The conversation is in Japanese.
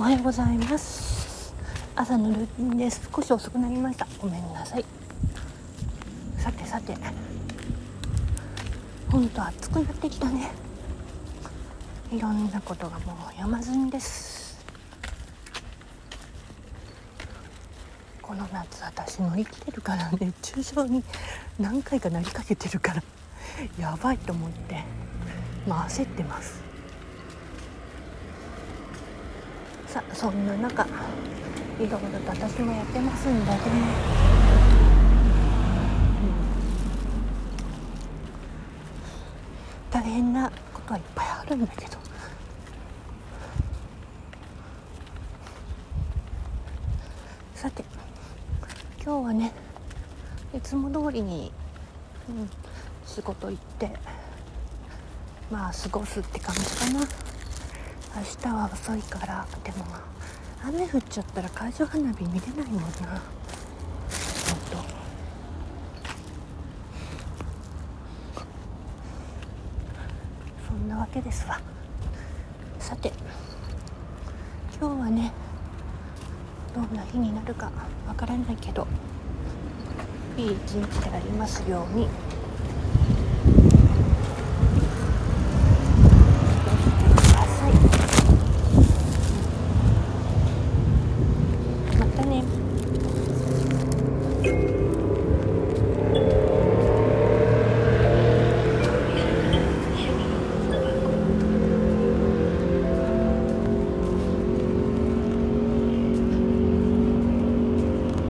おはようございます。朝のルーティンです。少し遅くなりました。ごめんなさい。さてさて。ほんと暑くなってきたね。いろんなことがもう山積みです。この夏私の生きてるから熱中症に何回かなりかけてるから。やばいと思って。まあ焦ってます。さあそんな中いろいろと私もやってますんだね、うん、大変なことはいっぱいあるんだけど。さて今日はねいつも通りに、うん、仕事行ってまあ過ごすって感じかな。明日は遅いからでも雨降っちゃったら海上花火見れないもんな。ほんと。そんなわけですわ。さて今日はねどんな日になるかわからないけどいい一日でありますように。